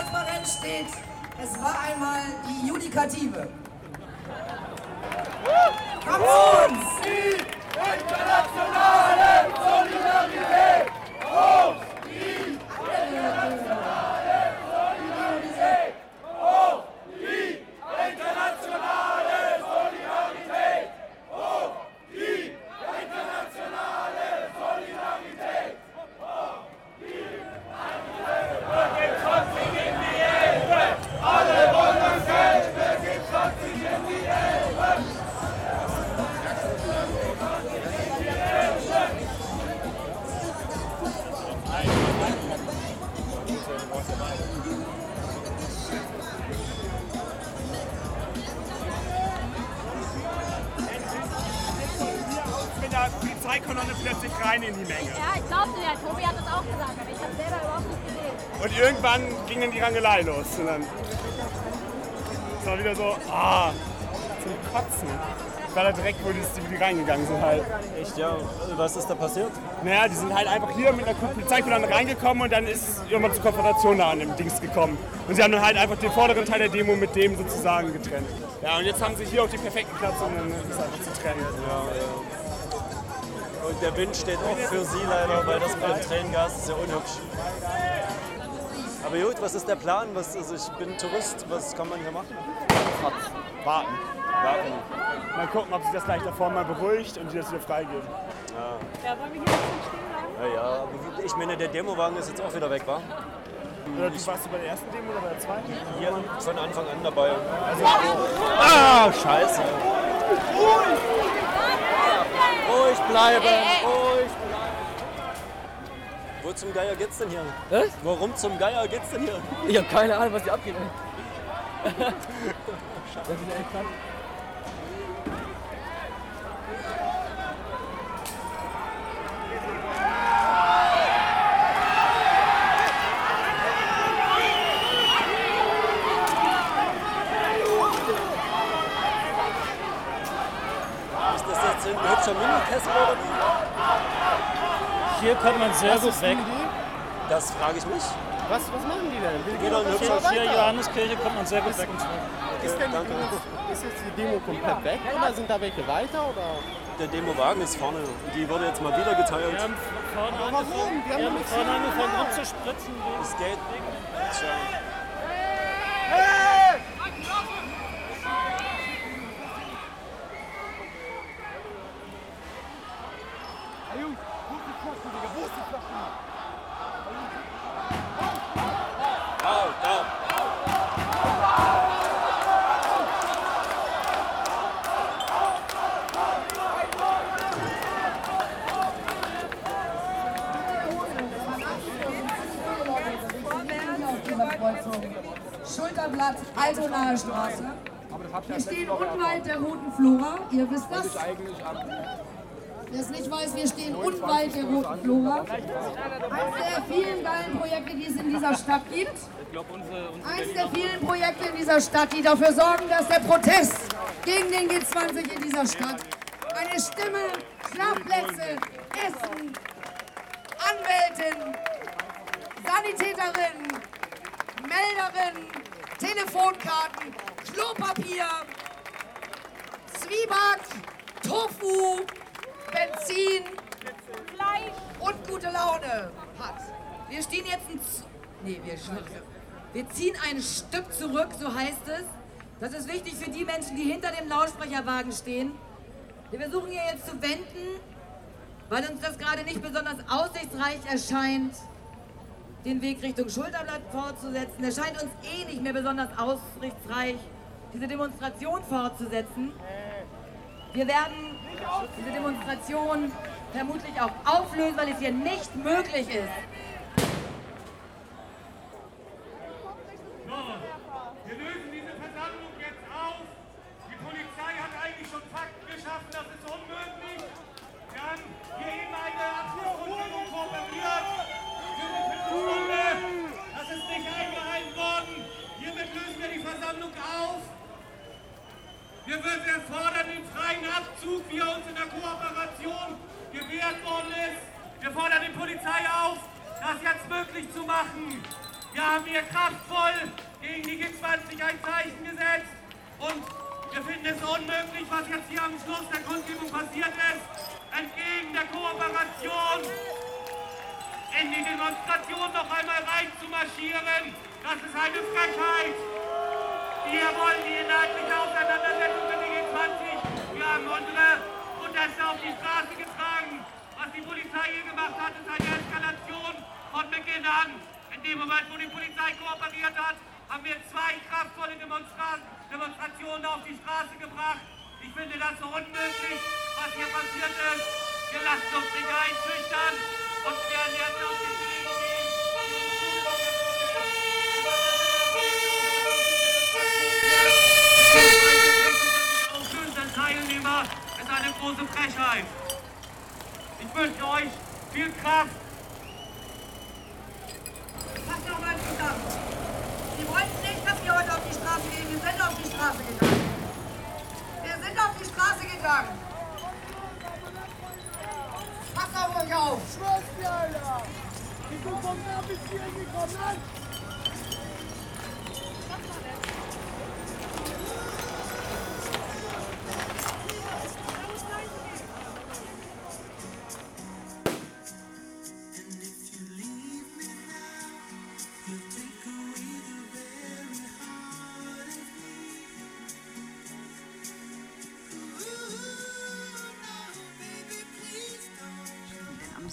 Dem Fronttransparent steht, es war einmal die Judikative. Kommt uns! Der Polizeikolonne plötzlich rein in die Menge. Ja, ich glaubte ja, Tobi hat das auch gesagt, aber ich habe selber überhaupt nicht gesehen. Und irgendwann ging dann die Rangelei los. Und dann es war wieder so, ah, zum Kotzen. Ich war da direkt, wo die, die reingegangen sind halt. Echt, ja? Was ist da passiert? Naja, die sind halt einfach hier mit einer Polizeikolonne reingekommen und dann ist irgendwann zur Konfrontation da an dem Dings gekommen. Und sie haben dann halt einfach den vorderen Teil der Demo mit dem sozusagen getrennt. Ja, und jetzt haben sie hier auch den perfekten Platz, um dann ist es einfach zu trennen. Ja, ja. Und der Wind steht auch für Sie leider, weil das mit dem Tränengas ist ja unhübsch. Aber gut, was ist der Plan? Was, also ich bin Tourist, was kann man hier machen? Warten. Warten. Mal gucken, ob sich das gleich davor mal beruhigt und die das wieder freigeben. Ja. Ja, wollen wir hier ein bisschen stehen bleiben? Ja, ja, aber ich meine, der Demowagen ist jetzt auch wieder weg, wa? Oder du warst du bei der ersten Demo oder bei der zweiten? Hier von Anfang an dabei. Also, ah, scheiße. Ruhig bleiben, ruhig Wo zum Geier geht's denn hier? Was? Warum zum Geier geht's denn hier? Ich habe keine Ahnung, was hier abgeht. ey. Das ist echt krass. Ist das jetzt ein hübscher Mini-Kessel oder wie? Hier kommt man sehr Was gut ist weg. Das frage ich mich. Was, was machen die denn? Wir Geht doch hier weiter. Johanneskirche kommt man sehr gut weg und zurück. Ist denn Danke. Ist jetzt die Demo komplett weg oder sind da welche weiter? Oder? Der Demowagen ist vorne. Die wurde jetzt mal wieder geteilt. Wir haben vorne angefangen, Wir haben vorne angefangen rumzuspritzen. Es geht. Schulterblatt, Altonaer Straße. Wir stehen unweit der Roten Flora, ihr wisst das. Wer es nicht weiß, wir stehen unweit der Roten Flora. Eines der vielen geilen Projekte, die es in dieser Stadt gibt. Eines der vielen Projekte in dieser Stadt, die dafür sorgen, dass der Protest gegen den G20 in dieser Stadt eine Stimme, Schlafplätze, Essen, Anwältin, Sanitäterin, Melderin, Telefonkarten, Klopapier, Zwieback, Tofu, Benzin, Fleisch und gute Laune hat. Wir stehen jetzt ein Z nee, wir, wir ziehen ein Stück zurück, so heißt es. Das ist wichtig für die Menschen, die hinter dem Lautsprecherwagen stehen. Wir versuchen hier jetzt zu wenden, weil uns das gerade nicht besonders aussichtsreich erscheint, den Weg Richtung Schulterblatt fortzusetzen. Es scheint uns eh nicht mehr besonders aussichtsreich, diese Demonstration fortzusetzen. Wir werden diese Demonstration vermutlich auch auflösen, weil es hier nicht möglich ist.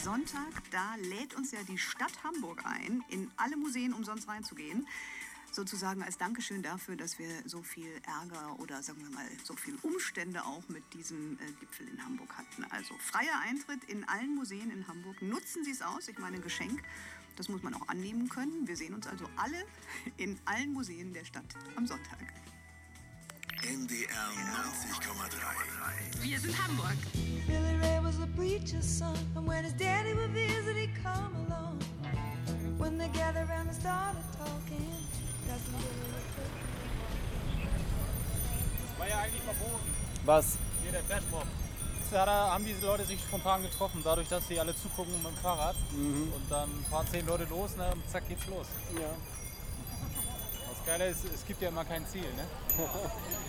Sonntag, da lädt uns ja die Stadt Hamburg ein, in alle Museen umsonst reinzugehen. Sozusagen als Dankeschön dafür, dass wir so viel Ärger oder sagen wir mal so viel Umstände auch mit diesem äh, Gipfel in Hamburg hatten. Also freier Eintritt in allen Museen in Hamburg. Nutzen Sie es aus. Ich meine, ein Geschenk Das muss man auch annehmen können. Wir sehen uns also alle in allen Museen der Stadt am Sonntag. NDR 90,3. Wir sind Hamburg. Was a preacher's son, and when his daddy would visit, he'd come along. When they gathered around and started talking, Cousin Billy would Das war ja eigentlich verboten. Was? Hier der Flashmob. Da haben diese Leute sich spontan getroffen, dadurch, dass sie alle zugucken mit dem Fahrrad. Mhm. Und dann fahren zehn Leute los ne, und zack geht's los. Ja. Das Geile ist, es gibt ja immer kein Ziel. Ne?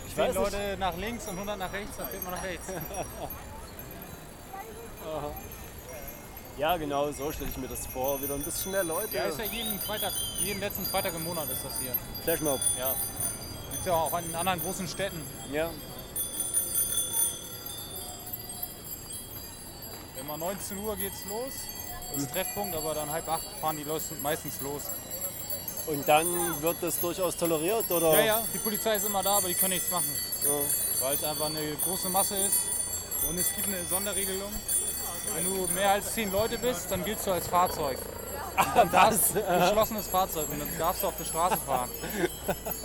Ich Zehn weiß nicht. Leute nach links und 100 nach rechts, dann fährt man nach rechts. Aha. Ja, genau, so stelle ich mir das vor. Wieder ein bisschen mehr Leute. Ja, ist ja jeden Freitag, jeden letzten Freitag im Monat ist das hier. Flashmob. Ja. Gibt's ja auch in anderen großen Städten. Ja. Immer 19 Uhr geht's los. Das ist Treffpunkt, aber dann halb acht fahren die los, meistens los. Und dann wird das durchaus toleriert, oder? Ja, ja, die Polizei ist immer da, aber die können nichts machen. Weil es einfach eine große Masse ist. Und es gibt eine Sonderregelung. Wenn du mehr als zehn Leute bist, dann giltst du als Fahrzeug. Und dann darfst was? geschlossenes Fahrzeug und dann darfst du auf der Straße fahren.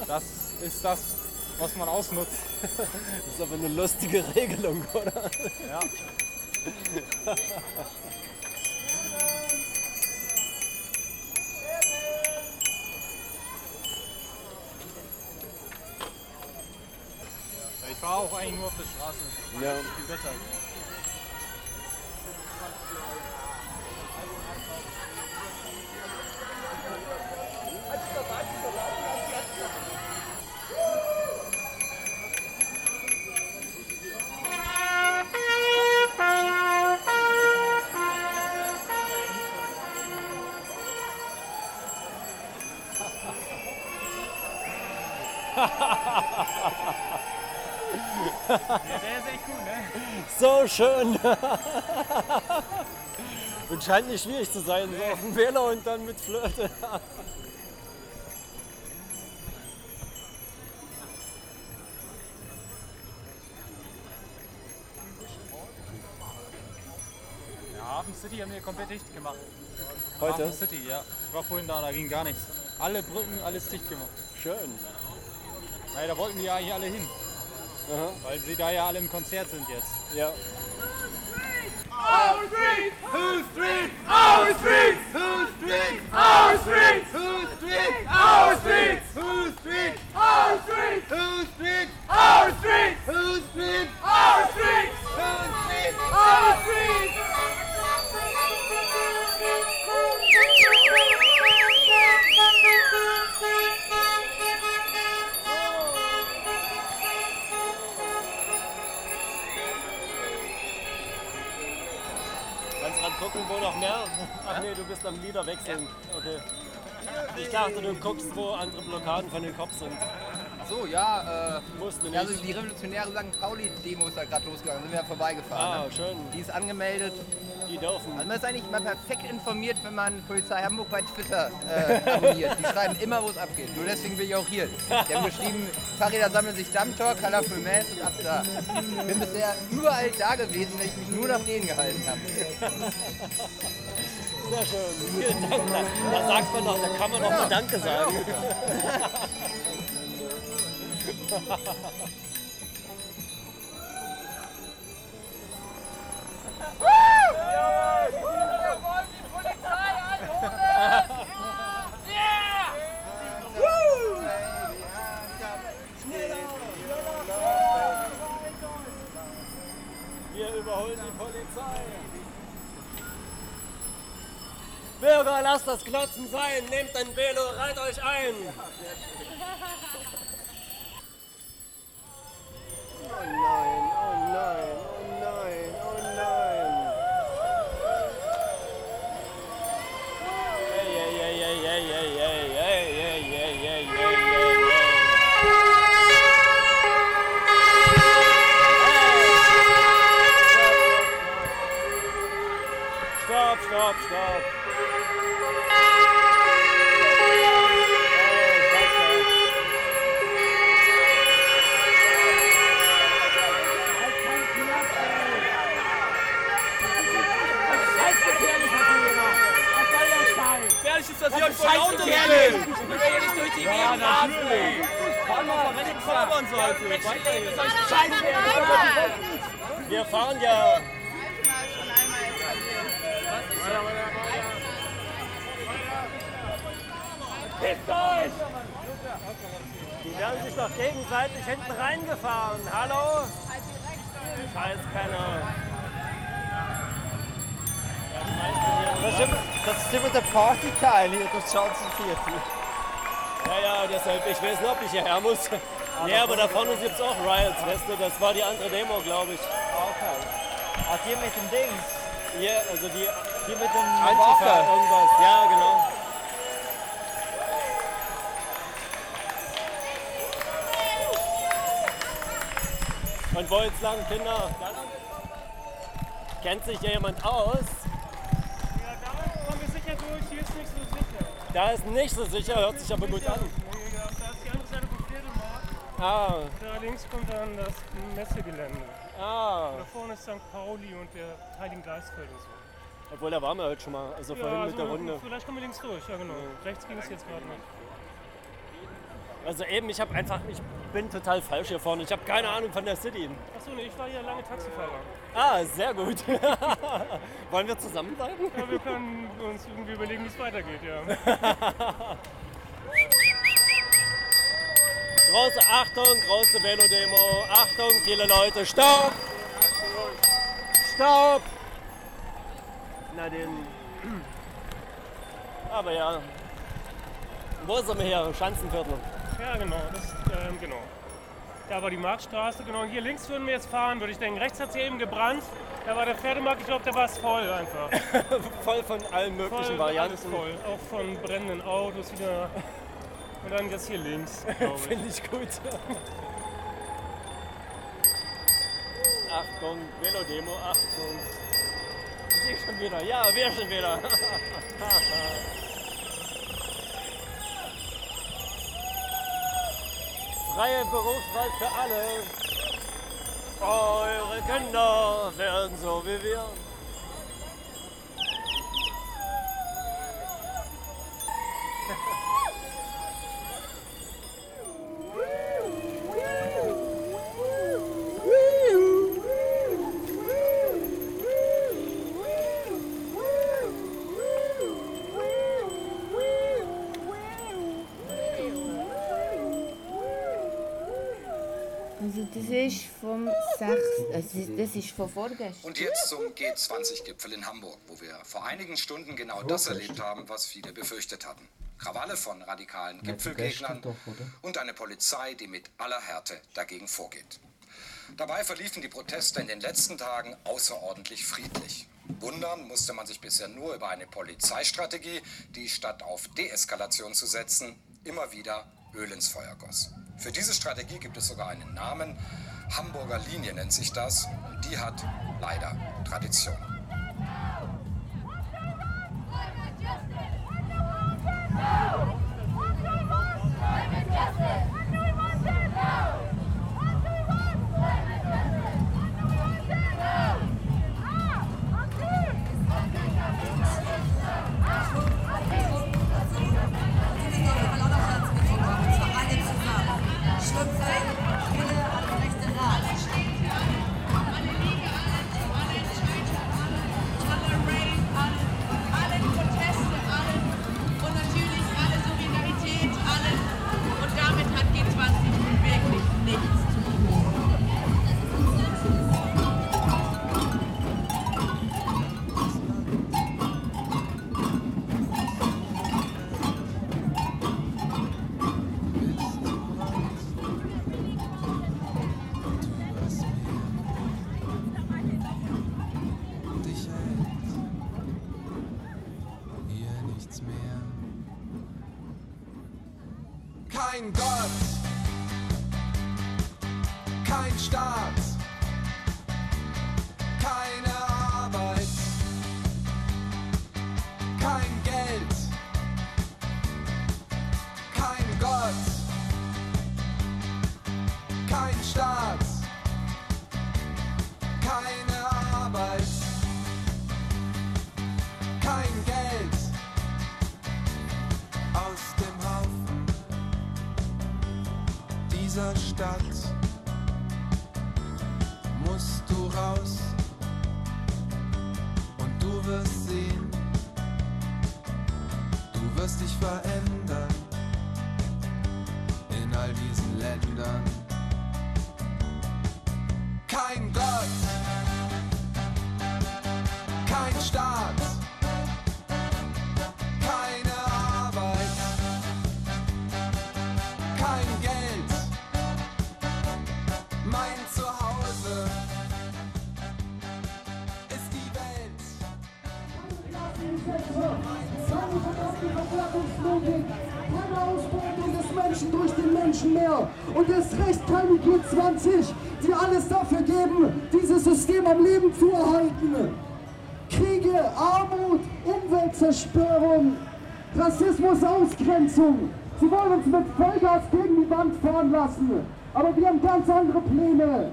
Das ist das, was man ausnutzt. Das ist aber eine lustige Regelung, oder? Ja. Ich fahre auch eigentlich nur auf der Straße. Ja. Viel besser. Ja, der ist echt gut, ne? So schön. Und scheint nicht schwierig zu sein, so auf dem Wähler und dann mit Flöte. Ja, Hafen City haben wir komplett dicht gemacht. Heute? Hafen City, ja. Ich war vorhin da, da ging gar nichts. Alle Brücken, alles dicht gemacht. Schön. Naja, da wollten die ja hier alle hin. Weil sie da ja alle im Konzert sind jetzt. Ja. Our streets! Whose streets? Our streets! Whose streets? Our streets! Whose streets? Our streets! Whose streets? Our streets! Whose streets? Our streets! Whose streets? Our streets! Whose streets? Our streets! Gucken, wo noch mehr? Ach nee, du bist am Lieder wechseln. Okay. Ich dachte, du guckst, wo andere Blockaden von den Cops sind. So, ja, äh, Mussten ja, also nicht. die revolutionäre St. Pauli-Demo ist da gerade losgegangen, sind wir ja vorbeigefahren. Ah, ne? schön. Die ist angemeldet. Die dürfen. Also man ist eigentlich mal perfekt informiert, wenn man Polizei Hamburg bei Twitter äh, abonniert. Die schreiben immer, wo es abgeht. Nur deswegen bin ich auch hier. Die haben geschrieben, Fahrräder sammeln sich Dammtor, Colorful Mass und ab da. Bin bisher überall da gewesen, wenn ich mich nur nach denen gehalten habe. Sehr schön. Vielen Dank. Da, da sagt man doch, da kann man doch mal Danke sagen. Wir überholen die Polizei. Bürger, lasst das Klotzen sein. Nehmt ein Velo, reiht euch ein. Oh nein, oh nein, oh nein, stopp, stopp. Ist, dass das ich euch voll Auto will. Ich will nicht durch die Gegend ja, natürlich. Vor allem auf der Rennstrecke. Wir fahren ja Pisst euch! Die werden sich doch gegenseitig hinten reingefahren. Hallo? Scheiß Penner. Das ist, immer, das ist immer der Partyteil hier, das Schanzenviertel. Ja, ja, deshalb, ich weiß nicht, ob ich hierher muss. Nee, aber da vorne gibt es auch Riots, weißt du, das war die andere Demo, glaube ich. Okay. Ach, die mit dem Dings? Ja, also die, die mit dem Antifa, Marker. irgendwas, ja, genau. Und wo jetzt lang, Kinder? Kennt sich hier jemand aus? Ja, da kommen wir sicher durch, hier ist nicht so sicher. Da ist nicht so sicher, hört sich aber gut an. Nee, da ist die andere Seite vom Pferdemarkt. Ah, Da links kommt dann das Messegelände. ah. Da vorne ist St. Pauli und der Heiligen Geistfeld und so. Obwohl, da waren wir heute schon mal, also vorhin mit der Runde. Vielleicht kommen wir links durch, ja genau. Rechts ging es jetzt gerade nicht. Also eben, ich habe einfach, ich bin total falsch hier vorne. Ich habe keine Ahnung von der City. Achso, nee, ich war hier lange Taxifahrer. Ah, sehr gut. Wollen wir zusammenbleiben? Ja, wir können uns irgendwie überlegen, wie es weitergeht, ja. Große Achtung, große Velodemo. Achtung, viele Leute. Stopp! Stopp! Na den. Aber ja. Wo sind wir hier? Schanzenviertel. Ja, genau, das, ähm, genau. Da war die Marktstraße, genau. Hier links würden wir jetzt fahren, würde ich denken. Rechts hat es hier eben gebrannt. Da war der Pferdemarkt, ich glaube, der war es voll einfach. voll von allen möglichen voll, Varianten. Voll, auch von brennenden Autos wieder. Und dann jetzt hier links. Finde ich gut. Achtung, Velodemo, Achtung. Ich schon wieder. Ja, wir schon wieder. Freie Berufswahl für alle. Eure Kinder werden so wie wir. Vom 6. Also das ist von vorgestern. Und jetzt zum G20-Gipfel in Hamburg, wo wir vor einigen Stunden genau das erlebt haben, was viele befürchtet hatten. Krawalle von radikalen Gipfelgegnern und eine Polizei, die mit aller Härte dagegen vorgeht. Dabei verliefen die Proteste in den letzten Tagen außerordentlich friedlich. Wundern musste man sich bisher nur über eine Polizeistrategie, die statt auf Deeskalation zu setzen, immer wieder Öl ins Feuer goss. Für diese Strategie gibt es sogar einen Namen. Hamburger Linie nennt sich das. Und die hat leider Tradition. Und Menschen mehr. Und erst recht keine G20, die alles dafür geben, dieses System am Leben zu erhalten. Kriege, Armut, Umweltzerstörung, Rassismus, Ausgrenzung. Sie wollen uns mit Vollgas gegen die Wand fahren lassen. Aber wir haben ganz andere Pläne.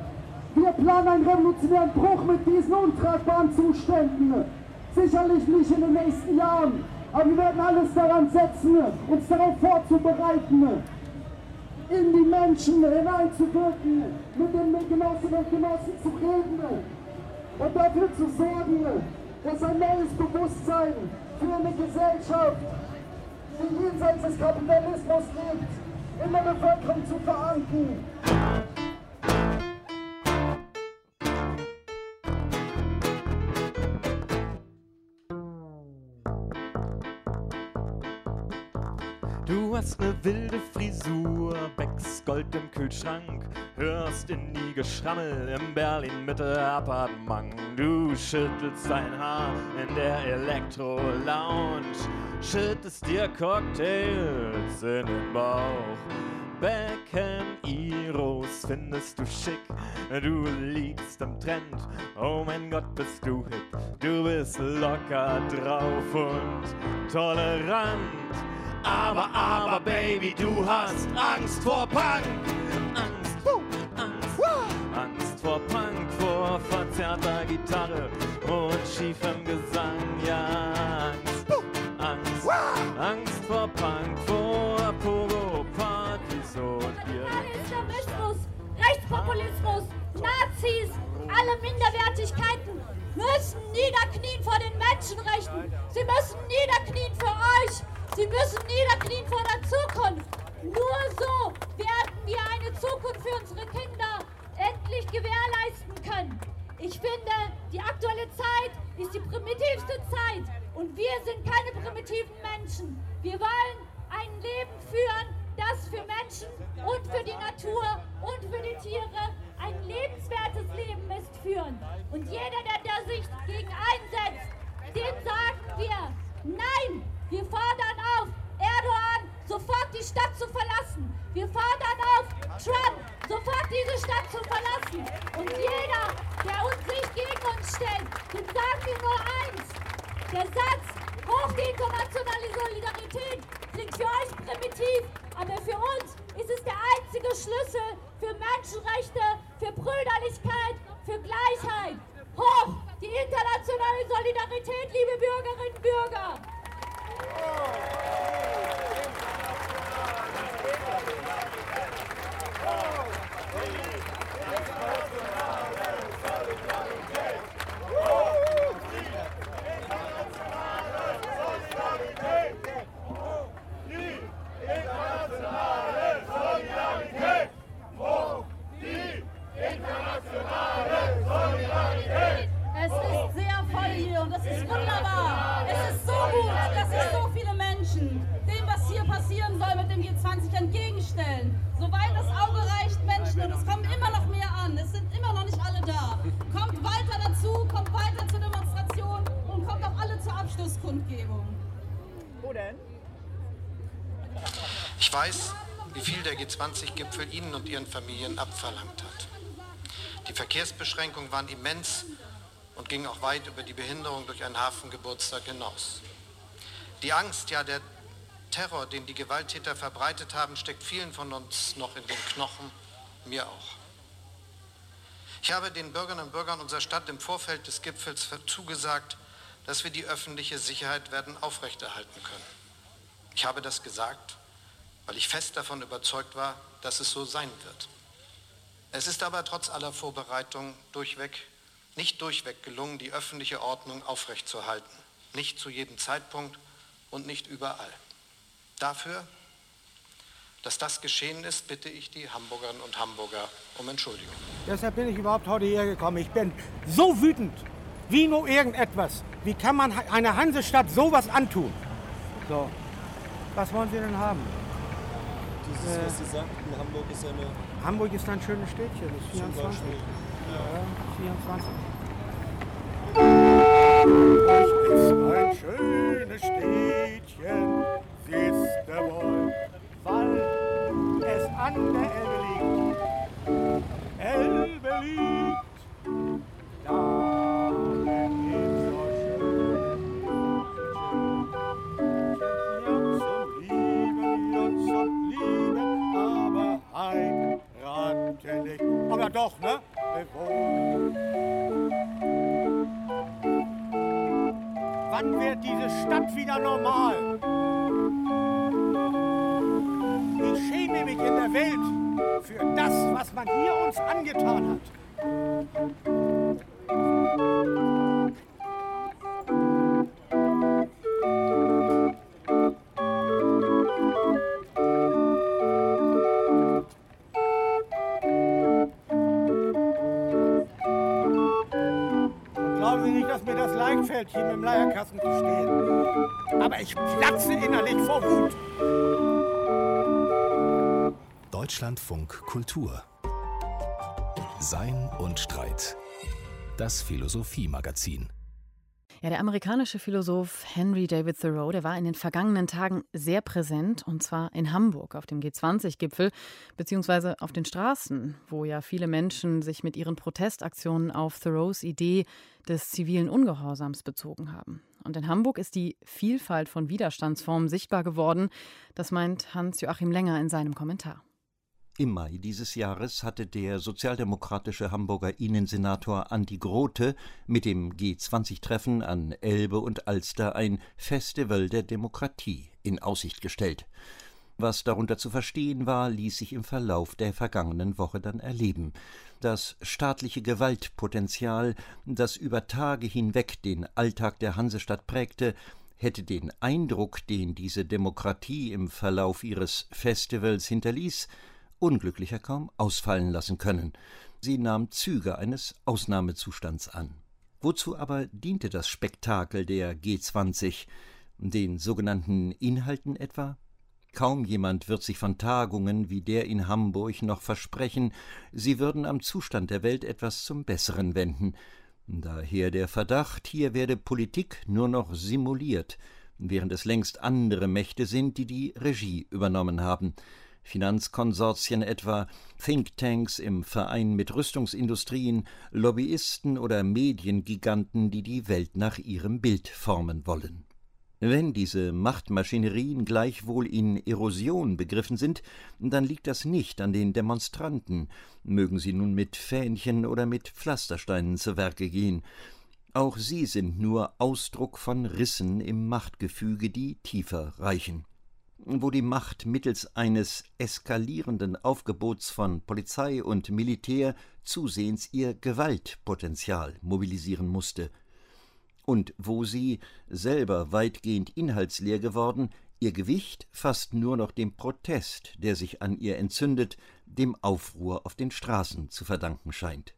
Wir planen einen revolutionären Bruch mit diesen untragbaren Zuständen. Sicherlich nicht in den nächsten Jahren. Aber wir werden alles daran setzen, uns darauf vorzubereiten, in die Menschen hineinzuwirken, mit den Genossinnen und Genossen zu reden und dafür zu sorgen, dass ein neues Bewusstsein für eine Gesellschaft, die jenseits des Kapitalismus lebt, in der Bevölkerung zu verankern. Hast ne wilde Frisur, Becks Gold im Kühlschrank, hörst in die Geschrammel im Berlin-Mitte-Appartement. Du schüttelst dein Haar in der Elektro-Lounge, schüttest dir Cocktails in den Bauch. Beckham Eros findest du schick, du liegst am Trend, oh mein Gott bist du hip, du bist locker drauf und tolerant. Aber, aber, Baby, du hast Angst vor Punk. Angst, Angst, Angst vor Punk, vor verzerrter Gitarre und schiefem Gesang. Ja, Angst, Angst, Angst vor Punk, vor Pogo-Partys und Bier. Islamismus, Rechtspopulismus, Nazis, alle Minderwertigkeiten müssen niederknien vor den Menschenrechten. Sie müssen niederknien für euch. Sie müssen niederknien vor der Zukunft. Nur so werden wir eine Zukunft für unsere Kinder endlich gewährleisten können. Ich finde, die aktuelle Zeit ist die primitivste Zeit und wir sind keine primitiven Menschen. Wir wollen ein Leben führen, das für Menschen und für die Natur und für die Tiere ein lebenswertes Leben ist führen. Und jeder, der da sich gegen einsetzt, dem sagen wir, nein, wir fordern auf, Erdogan sofort die Stadt zu verlassen. Wir fordern auf, Trump sofort diese Stadt zu verlassen. Und jeder, der uns sich gegen uns stellt, dem sagen wir nur eins. Der Satz, hoch die internationale Solidarität, klingt für euch primitiv, aber für uns ist es der einzige Schlüssel für Menschenrechte, für Brüderlichkeit, für Gleichheit. Hoch die internationale Solidarität, liebe Bürgerinnen und Bürger! Es Abschlusskundgebung. Wo denn? Ich weiß, wie viel der G20-Gipfel Ihnen und Ihren Familien abverlangt hat. Die Verkehrsbeschränkungen waren immens und gingen auch weit über die Behinderung durch einen Hafengeburtstag hinaus. Die Angst, ja der Terror, den die Gewalttäter verbreitet haben, steckt vielen von uns noch in den Knochen, mir auch. Ich habe den Bürgerinnen und Bürgern unserer Stadt im Vorfeld des Gipfels zugesagt, dass wir die öffentliche Sicherheit werden aufrechterhalten können. Ich habe das gesagt, weil ich fest davon überzeugt war, dass es so sein wird. Es ist aber trotz aller Vorbereitung durchweg, nicht durchweg gelungen, die öffentliche Ordnung aufrechtzuerhalten. Nicht zu jedem Zeitpunkt und nicht überall. Dafür, dass das geschehen ist, bitte ich die Hamburgerinnen und Hamburger um Entschuldigung. Deshalb bin ich überhaupt heute hierher gekommen. Ich bin so wütend, wie nur irgendetwas. Wie kann man einer Hansestadt sowas antun? So, was wollen Sie denn haben? Dieses, Äh, was Sie sagten, Hamburg ist eine. Hamburg ist ein schönes Städtchen, ist Zum 24. Beispiel. Ja, 24. ist ein schönes Städtchen, siehst du wohl, weil es an der Elbe liegt. Elbe liegt, da Aber doch, ne? Wann wird diese Stadt wieder normal? Ich schäme mich in der Welt für das, was man hier uns angetan hat. Mit dem Leierkasten zu stehen. Aber ich platze innerlich vor Wut. Deutschlandfunk Kultur. Sein und Streit. Das Philosophie-Magazin. Ja, der amerikanische Philosoph Henry David Thoreau, der war in den vergangenen Tagen sehr präsent und zwar in Hamburg auf dem G20-Gipfel beziehungsweise auf den Straßen, wo ja viele Menschen sich mit ihren Protestaktionen auf Thoreaus Idee des zivilen Ungehorsams bezogen haben. Und in Hamburg ist die Vielfalt von Widerstandsformen sichtbar geworden. Das meint Hans-Joachim Länger in seinem Kommentar. Im Mai dieses Jahres hatte der sozialdemokratische Hamburger Innensenator Andi Grote mit dem G20-Treffen an Elbe und Alster ein Festival der Demokratie in Aussicht gestellt. Was darunter zu verstehen war, ließ sich im Verlauf der vergangenen Woche dann erleben. Das staatliche Gewaltpotenzial, das über Tage hinweg den Alltag der Hansestadt prägte, hätte den Eindruck, den diese Demokratie im Verlauf ihres Festivals hinterließ, unglücklicher kaum ausfallen lassen können. Sie nahm Züge eines Ausnahmezustands an. Wozu aber diente das Spektakel der G20? Den sogenannten Inhalten etwa? Kaum jemand wird sich von Tagungen wie der in Hamburg noch versprechen, sie würden am Zustand der Welt etwas zum Besseren wenden. Daher der Verdacht, hier werde Politik nur noch simuliert, während es längst andere Mächte sind, die die Regie übernommen haben. Finanzkonsortien etwa, Thinktanks im Verein mit Rüstungsindustrien, Lobbyisten oder Mediengiganten, die die Welt nach ihrem Bild formen wollen. Wenn diese Machtmaschinerien gleichwohl in Erosion begriffen sind, dann liegt das nicht an den Demonstranten, mögen sie nun mit Fähnchen oder mit Pflastersteinen zu Werke gehen. Auch sie sind nur Ausdruck von Rissen im Machtgefüge, die tiefer reichen wo die Macht mittels eines eskalierenden Aufgebots von Polizei und Militär zusehends ihr Gewaltpotenzial mobilisieren musste, und wo sie, selber weitgehend inhaltsleer geworden, ihr Gewicht fast nur noch dem Protest, der sich an ihr entzündet, dem Aufruhr auf den Straßen zu verdanken scheint.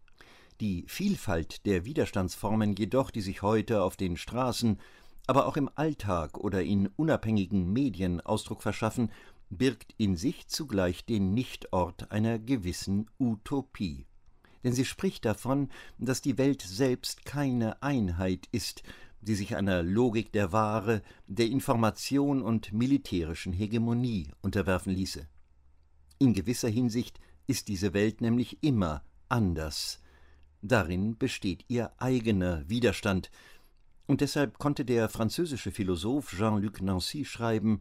Die Vielfalt der Widerstandsformen jedoch, die sich heute auf den Straßen aber auch im Alltag oder in unabhängigen Medien Ausdruck verschaffen, birgt in sich zugleich den Nichtort einer gewissen Utopie. Denn sie spricht davon, dass die Welt selbst keine Einheit ist, die sich einer Logik der Ware, der Information und militärischen Hegemonie unterwerfen ließe. In gewisser Hinsicht ist diese Welt nämlich immer anders. Darin besteht ihr eigener Widerstand, und deshalb konnte der französische Philosoph Jean-Luc Nancy schreiben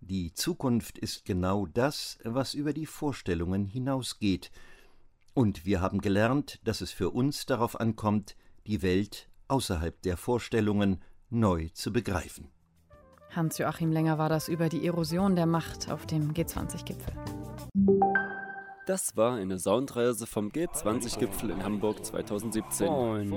Die Zukunft ist genau das, was über die Vorstellungen hinausgeht, und wir haben gelernt, dass es für uns darauf ankommt, die Welt außerhalb der Vorstellungen neu zu begreifen. Hans-Joachim Länger war das über die Erosion der Macht auf dem G20-Gipfel. Das war eine Soundreise vom G20-Gipfel in Hamburg 2017. Moin.